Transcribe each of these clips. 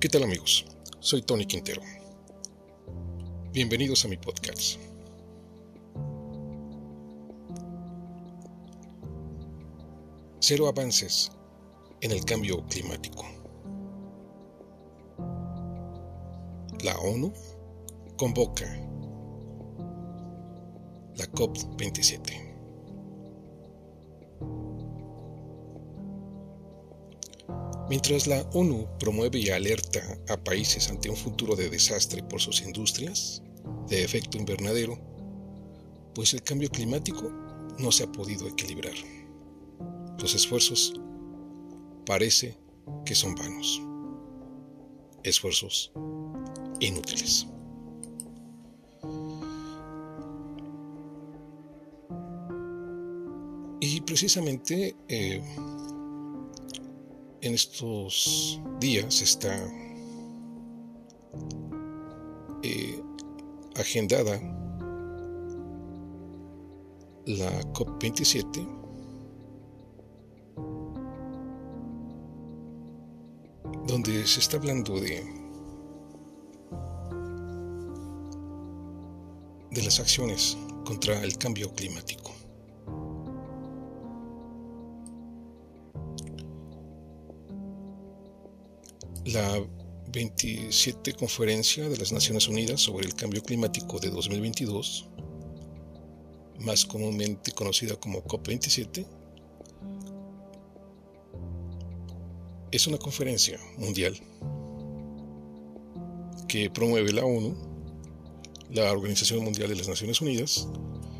¿Qué tal amigos? Soy Tony Quintero. Bienvenidos a mi podcast. Cero avances en el cambio climático. La ONU convoca la COP27. Mientras la ONU promueve y alerta a países ante un futuro de desastre por sus industrias de efecto invernadero, pues el cambio climático no se ha podido equilibrar. Los esfuerzos parece que son vanos. Esfuerzos inútiles. Y precisamente eh, en estos días está eh, agendada la COP27 donde se está hablando de de las acciones contra el cambio climático. La 27 Conferencia de las Naciones Unidas sobre el Cambio Climático de 2022, más comúnmente conocida como COP27, es una conferencia mundial que promueve la ONU, la Organización Mundial de las Naciones Unidas,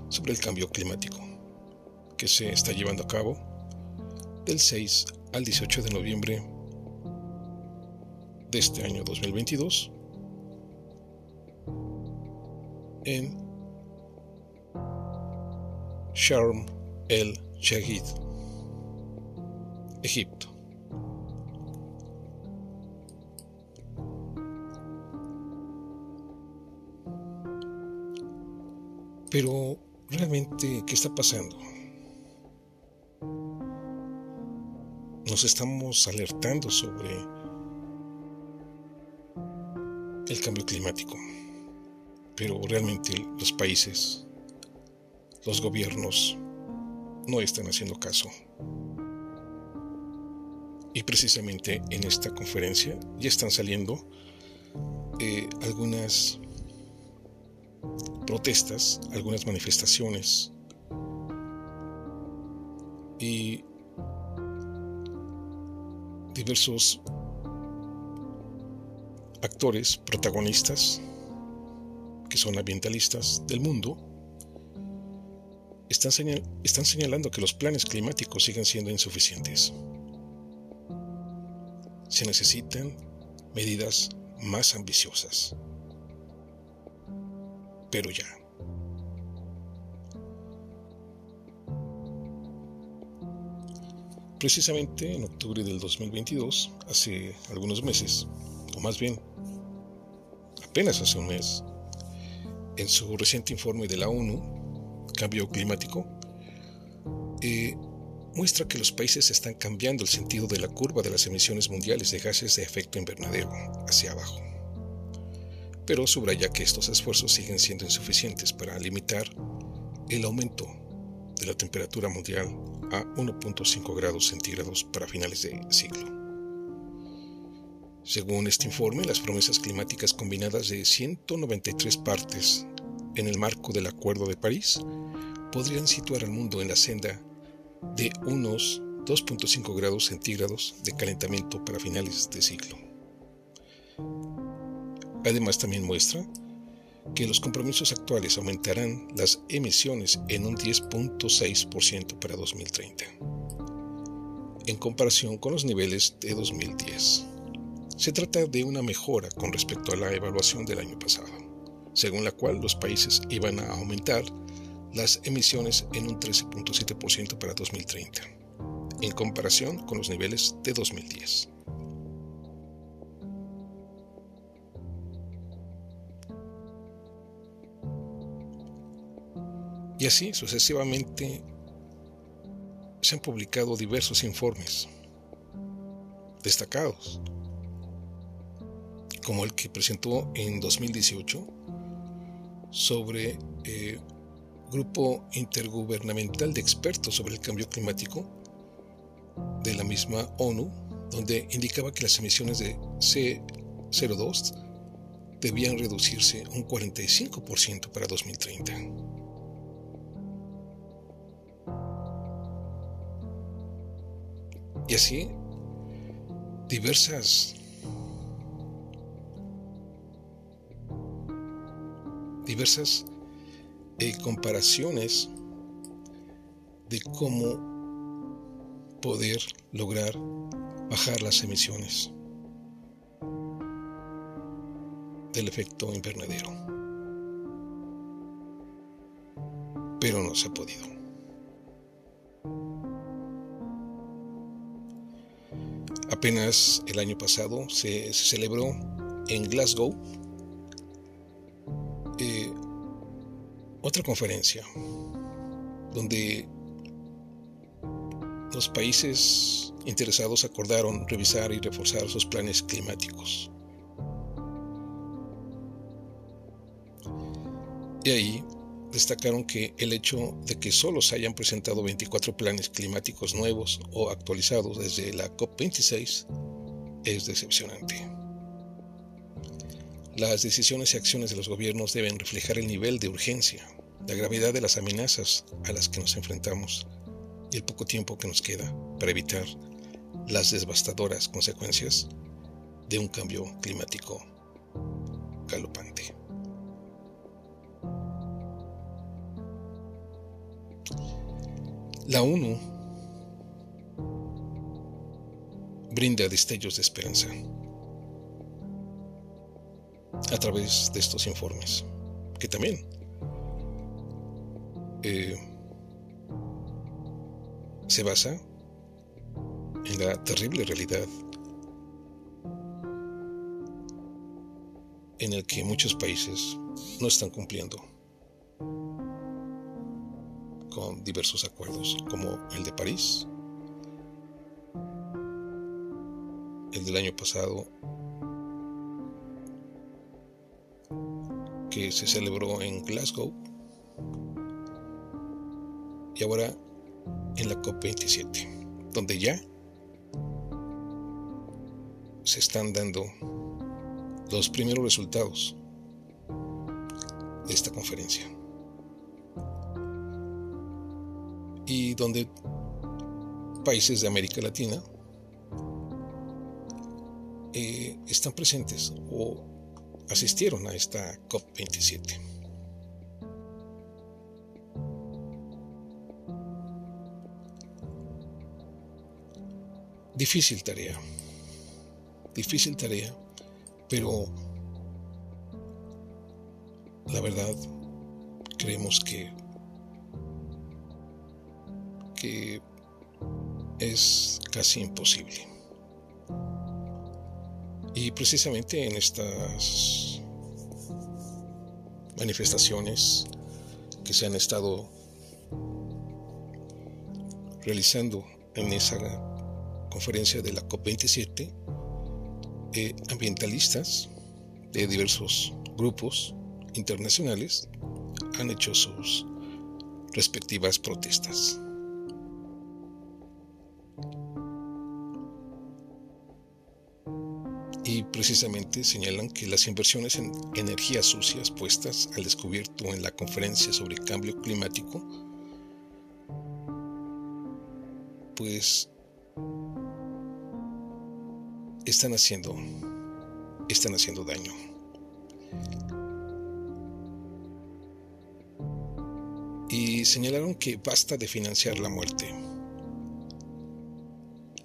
sobre el cambio climático, que se está llevando a cabo del 6 al 18 de noviembre de este año 2022 en Sharm el Shahid, Egipto. Pero realmente, ¿qué está pasando? Nos estamos alertando sobre cambio climático. Pero realmente los países, los gobiernos, no están haciendo caso. Y precisamente en esta conferencia ya están saliendo eh, algunas protestas, algunas manifestaciones y diversos actores protagonistas, que son ambientalistas del mundo, están, señalando que los planes climáticos siguen siendo insuficientes. Se necesitan medidas más ambiciosas. Pero ya. Precisamente en octubre del 2022, hace algunos meses, o más bien apenas hace un mes, en su reciente informe de la ONU, Cambio Climático, eh, muestra que los países están cambiando el sentido de la curva de las emisiones mundiales de gases de efecto invernadero hacia abajo. Pero subraya que estos esfuerzos siguen siendo insuficientes para limitar el aumento de la temperatura mundial a 1.5 grados centígrados para finales de siglo. Según este informe, las promesas climáticas combinadas de 193 partes en el marco del Acuerdo de París podrían situar al mundo en la senda de unos 2.5 grados centígrados de calentamiento para finales de siglo. Además también muestra que los compromisos actuales aumentarán las emisiones en un 10.6% para 2030, en comparación con los niveles de 2010. Se trata de una mejora con respecto a la evaluación del año pasado, según la cual los países iban a aumentar las emisiones en un 13.7% para 2030, en comparación con los niveles de 2010. Y así sucesivamente se han publicado diversos informes destacados como el que presentó en 2018 sobre eh, Grupo Intergubernamental de Expertos sobre el Cambio Climático de la misma ONU, donde indicaba que las emisiones de C02 debían reducirse un 45% para 2030. Y así, diversas diversas eh, comparaciones de cómo poder lograr bajar las emisiones del efecto invernadero. Pero no se ha podido. Apenas el año pasado se, celebró en Glasgow otra conferencia donde los países interesados acordaron revisar y reforzar sus planes climáticos. Y ahí destacaron que el hecho de que solo se hayan presentado 24 planes climáticos nuevos o actualizados desde la COP26 es decepcionante. Las decisiones y acciones de los gobiernos deben reflejar el nivel de urgencia, la gravedad de las amenazas a las que nos enfrentamos y el poco tiempo que nos queda para evitar las devastadoras consecuencias de un cambio climático galopante. La ONU brinda destellos de esperanza a través de estos informes, que también eh, se basa en la terrible realidad en el que muchos países no están cumpliendo con diversos acuerdos, como el de París, el del año pasado que se celebró en Glasgow y ahora en la COP27, donde ya se están dando los primeros resultados de esta conferencia. Y donde países de América Latina eh, están presentes o asistieron a esta COP27. Difícil tarea, difícil tarea, pero la verdad creemos que, que es casi imposible. Y precisamente en estas manifestaciones que se han estado realizando en esa conferencia de la COP27, eh, ambientalistas de diversos grupos internacionales han hecho sus respectivas protestas. y precisamente señalan que las inversiones en energías sucias puestas al descubierto en la conferencia sobre cambio climático, pues están haciendo, están haciendo daño. Y señalaron que basta de financiar la muerte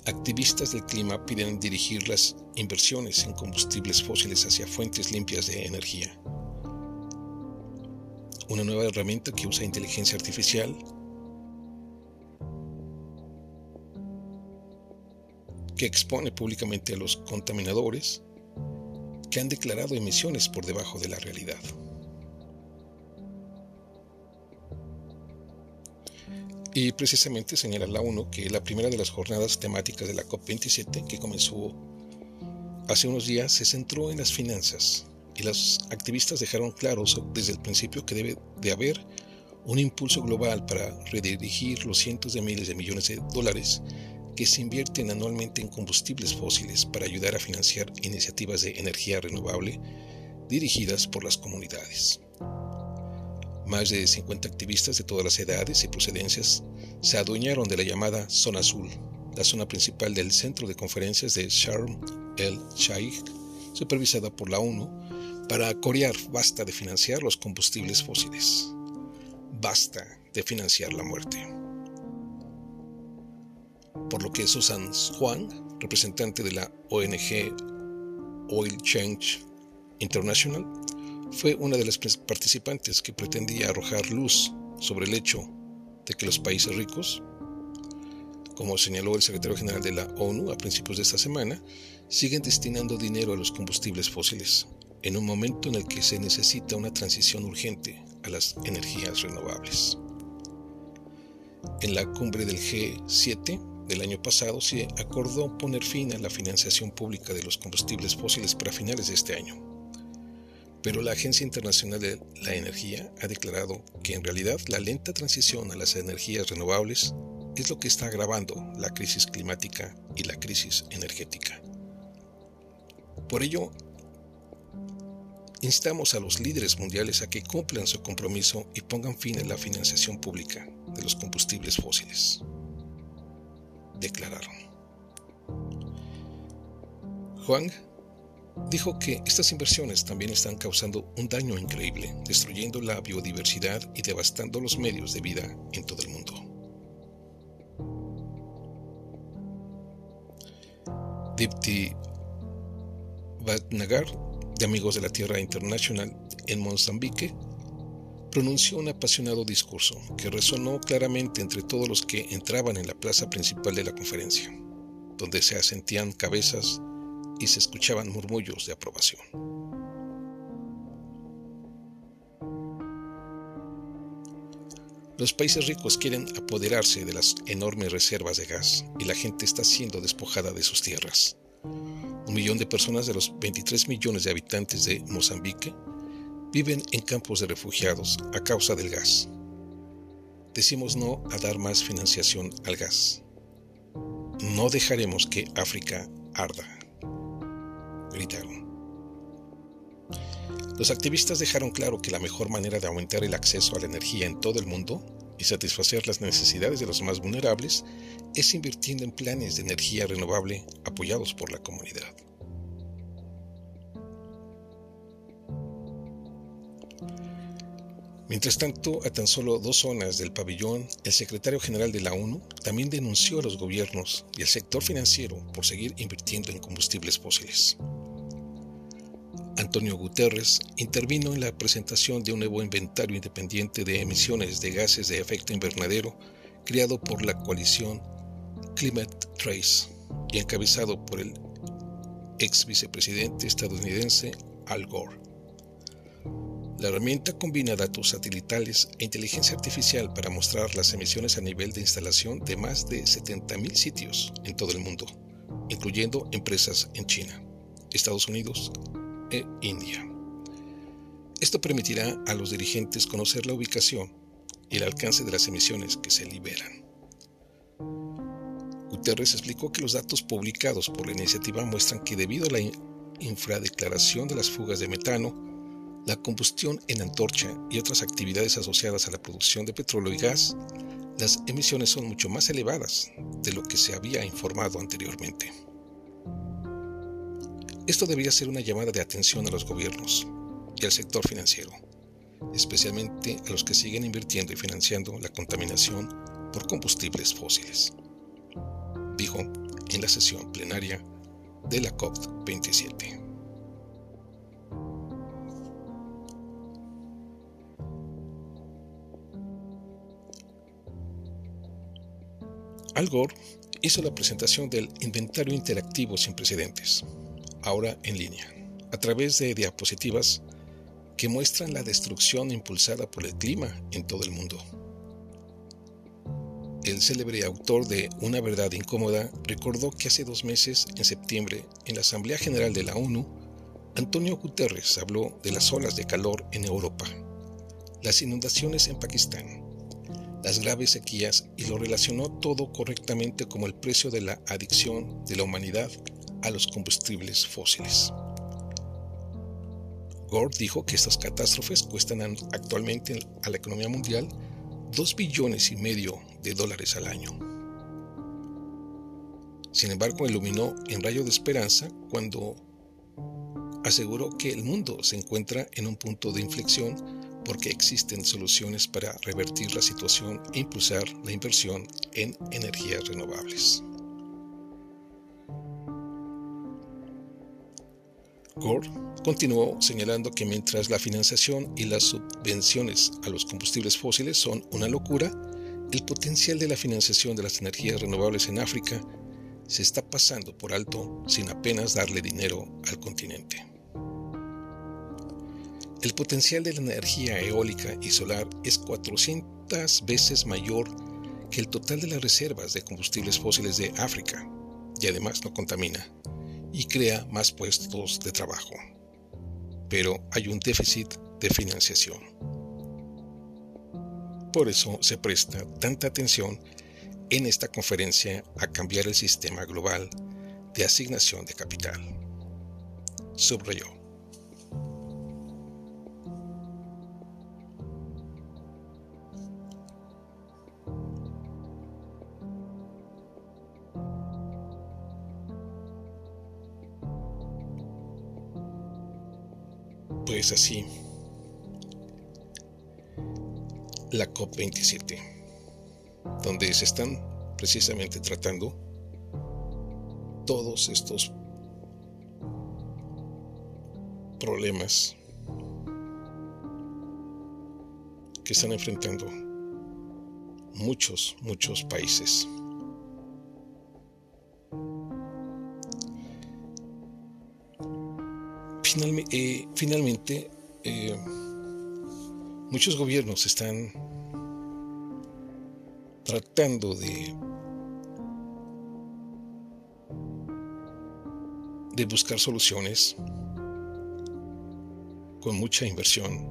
Activistas del clima piden dirigir las inversiones en combustibles fósiles hacia fuentes limpias de energía. Una nueva herramienta que usa inteligencia artificial expone públicamente a los contaminadores que han declarado emisiones por debajo de la realidad. Y precisamente señala la ONU que la primera de las jornadas temáticas de la COP27, que comenzó hace unos días se centró en las finanzas y los activistas dejaron claro desde el principio que debe de haber un impulso global para redirigir los cientos de miles de millones de dólares que se invierten anualmente en combustibles fósiles para ayudar a financiar iniciativas de energía renovable dirigidas por las comunidades. Más de 50 activistas de todas las edades y procedencias se adueñaron de la llamada Zona Azul, la zona principal del centro de conferencias de Sharm el-Sheikh, supervisada por la ONU, para corear basta de financiar los combustibles fósiles. Basta de financiar la muerte. Por lo que Susan Juan, representante de la ONG Oil Change International, fue una de las participantes que pretendía arrojar luz sobre el hecho de que los países ricos, como señaló el secretario general de la ONU a principios de esta semana, siguen destinando dinero a los combustibles fósiles, en un momento en el que se necesita una transición urgente a las energías renovables. En la cumbre del G7 del año pasado se acordó poner fin a la financiación pública de los combustibles fósiles para finales de este año pero la Agencia Internacional de la Energía ha declarado que en realidad la lenta transición a las energías renovables es lo que está agravando la crisis climática y la crisis energética. Por ello, instamos a los líderes mundiales a que cumplan su compromiso y pongan fin a la financiación pública de los combustibles fósiles. Declararon. Juan Dijo que estas inversiones también están causando un daño increíble, destruyendo la biodiversidad y devastando los medios de vida en todo el mundo. Dipti Bhatnagar, de Amigos de la Tierra Internacional en Mozambique, pronunció un apasionado discurso que resonó claramente entre todos los que entraban en la plaza principal de la conferencia, donde se asentían cabezas y se escuchaban murmullos de aprobación. Los países ricos quieren apoderarse de las enormes reservas de gas y la gente está siendo despojada de sus tierras. Un millón de personas de los 23 millones de habitantes de Mozambique viven en campos de refugiados a causa del gas. Decimos no a dar más financiación al gas. No dejaremos que África arda gritaron. Los activistas dejaron claro que la mejor manera de aumentar el acceso a la energía en todo el mundo y satisfacer las necesidades de los más vulnerables es invirtiendo en planes de energía renovable apoyados por la comunidad. Mientras tanto, a tan solo dos zonas del pabellón, el secretario general de la ONU también denunció a los gobiernos y al sector financiero por seguir invirtiendo en combustibles fósiles. Antonio Guterres intervino en la presentación de un nuevo inventario independiente de emisiones de gases de efecto invernadero creado por la coalición Climate Trace y encabezado por el ex vicepresidente estadounidense Al Gore. La herramienta combina datos satelitales e inteligencia artificial para mostrar las emisiones a nivel de instalación de más de 70.000 sitios en todo el mundo, incluyendo empresas en China, Estados Unidos e India. Esto permitirá a los dirigentes conocer la ubicación y el alcance de las emisiones que se liberan. Guterres explicó que los datos publicados por la iniciativa muestran que debido a la infradeclaración de las fugas de metano, la combustión en antorcha y otras actividades asociadas a la producción de petróleo y gas, las emisiones son mucho más elevadas de lo que se había informado anteriormente. Esto debería ser una llamada de atención a los gobiernos y al sector financiero, especialmente a los que siguen invirtiendo y financiando la contaminación por combustibles fósiles, dijo en la sesión plenaria de la COP27. Al Gore hizo la presentación del inventario interactivo sin precedentes, ahora en línea, a través de diapositivas que muestran la destrucción impulsada por el clima en todo el mundo. el célebre autor de Una verdad incómoda, recordó que hace dos meses, en septiembre, en la Asamblea General de la ONU, Antonio Guterres habló de las olas de calor en Europa, las inundaciones en Pakistán, las graves sequías y lo relacionó todo correctamente como el precio de la adicción de la humanidad a los combustibles fósiles. Gore dijo que estas catástrofes cuestan actualmente a la economía mundial 2 billones y medio de dólares al año. Sin embargo, iluminó en rayo de esperanza cuando aseguró que el mundo se encuentra en un punto de inflexión porque existen soluciones para revertir la situación e impulsar la inversión en energías renovables. Gore continuó señalando que mientras la financiación y las subvenciones a los combustibles fósiles son una locura, el potencial de la financiación de las energías renovables en África se está pasando por alto sin apenas darle dinero al continente. El potencial de la energía eólica y solar es 400 veces mayor que el total de las reservas de combustibles fósiles de África y además no contamina y crea más puestos de trabajo. Pero hay un déficit de financiación. Por eso se presta tanta atención en esta conferencia a cambiar el sistema global de asignación de capital. Subrayó. Pues así la COP27, donde se están precisamente tratando todos estos problemas que están enfrentando muchos, muchos países. Eh, finalmente, eh, muchos gobiernos están tratando de, buscar soluciones con mucha inversión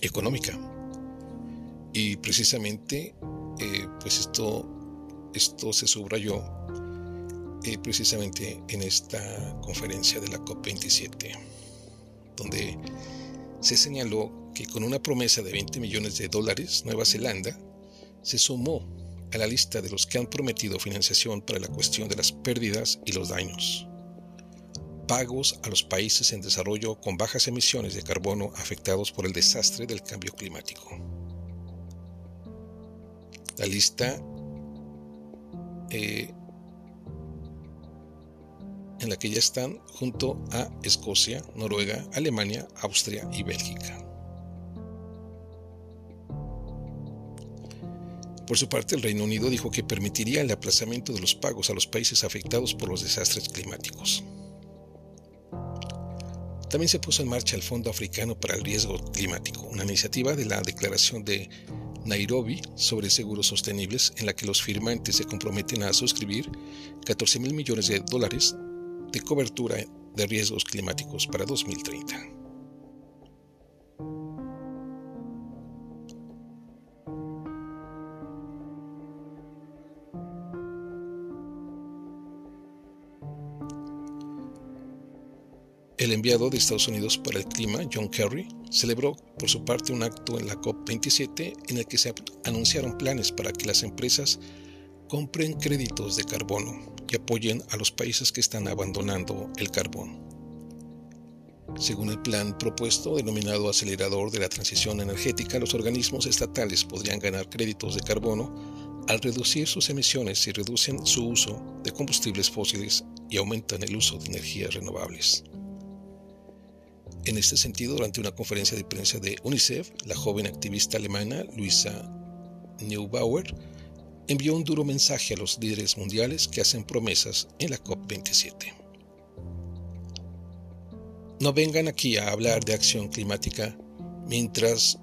económica. Y precisamente, eh, pues esto, esto se subrayó precisamente en esta conferencia de la COP27, donde se señaló que con una promesa de 20 millones de dólares, Nueva Zelanda se sumó a la lista de los que han prometido financiación para la cuestión de las pérdidas y los daños. Pagos a los países en desarrollo con bajas emisiones de carbono afectados por el desastre del cambio climático. La lista eh, en la que ya están junto a Escocia, Noruega, Alemania, Austria y Bélgica. Por su parte, el Reino Unido dijo que permitiría el aplazamiento de los pagos a los países afectados por los desastres climáticos. También se puso en marcha el Fondo Africano para el Riesgo Climático, una iniciativa de la Declaración de Nairobi sobre seguros sostenibles en la que los firmantes se comprometen a suscribir 14 mil millones de dólares de cobertura de riesgos climáticos para 2030. El enviado de Estados Unidos para el Clima, John Kerry, celebró por su parte un acto en la COP27 en el que se anunciaron planes para que las empresas compren créditos de carbono y apoyen a los países que están abandonando el carbón. Según el plan propuesto, denominado acelerador de la transición energética, los organismos estatales podrían ganar créditos de carbono al reducir sus emisiones y reducen su uso de combustibles fósiles y aumentan el uso de energías renovables. En este sentido, durante una conferencia de prensa de UNICEF, la joven activista alemana Luisa Neubauer envió un duro mensaje a los líderes mundiales que hacen promesas en la COP27. No vengan aquí a hablar de acción climática mientras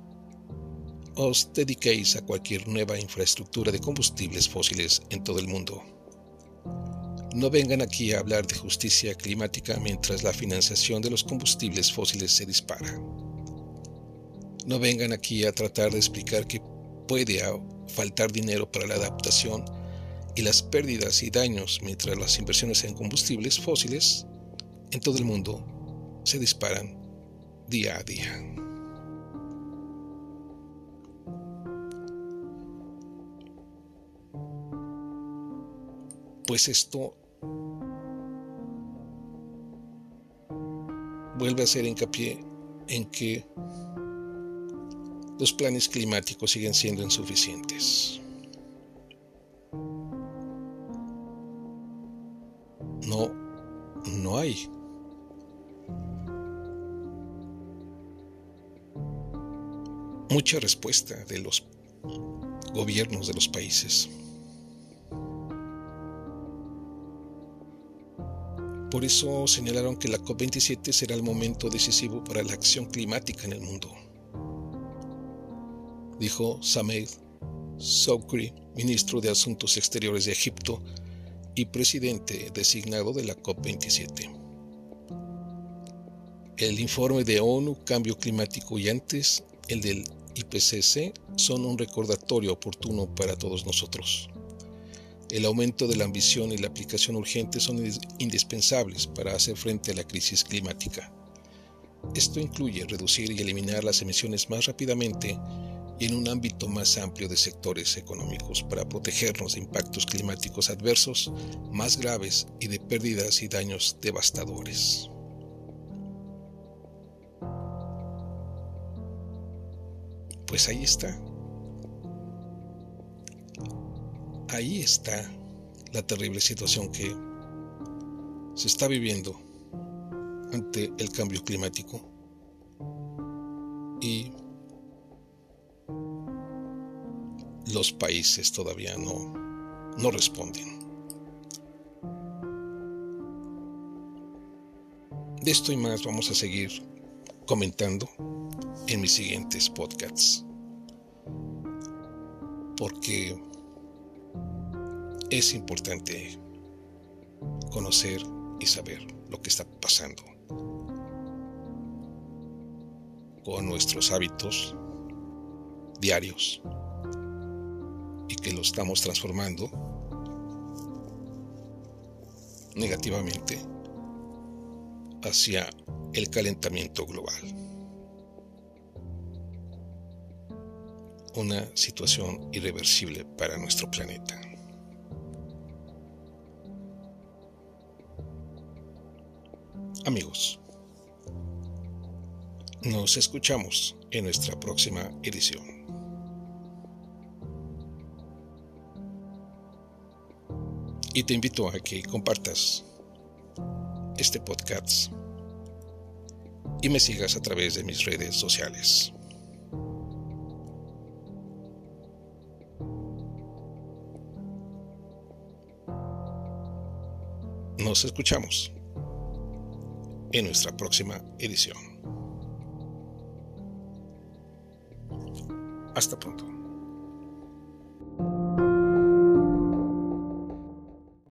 os dediquéis a cualquier nueva infraestructura de combustibles fósiles en todo el mundo. No vengan aquí a hablar de justicia climática mientras la financiación de los combustibles fósiles se dispara. No vengan aquí a tratar de explicar que puede faltar dinero para la adaptación y las pérdidas y daños mientras las inversiones en combustibles fósiles en todo el mundo se disparan día a día. Pues esto vuelve a hacer hincapié en que los planes climáticos siguen siendo insuficientes. No, no hay. Mucha respuesta de los gobiernos de los países. Por eso señalaron que la COP27 será el momento decisivo para la acción climática en el mundo dijo Samed Soukri, ministro de Asuntos Exteriores de Egipto y presidente designado de la COP27. El informe de ONU Cambio Climático y antes el del IPCC son un recordatorio oportuno para todos nosotros. El aumento de la ambición y la aplicación urgente son indispensables para hacer frente a la crisis climática. Esto incluye reducir y eliminar las emisiones más rápidamente en un ámbito más amplio de sectores económicos para protegernos de impactos climáticos adversos más graves y de pérdidas y daños devastadores. Pues ahí está. Ahí está la terrible situación que se está viviendo ante el cambio climático y los países todavía no, no responden. De esto y más vamos a seguir comentando en mis siguientes podcasts. Porque es importante conocer y saber lo que está pasando con nuestros hábitos diarios que lo estamos transformando negativamente hacia el calentamiento global. Una situación irreversible para nuestro planeta. Amigos, nos escuchamos en nuestra próxima edición. Y te invito a que compartas este podcast y me sigas a través de mis redes sociales. Nos escuchamos en nuestra próxima edición. Hasta pronto.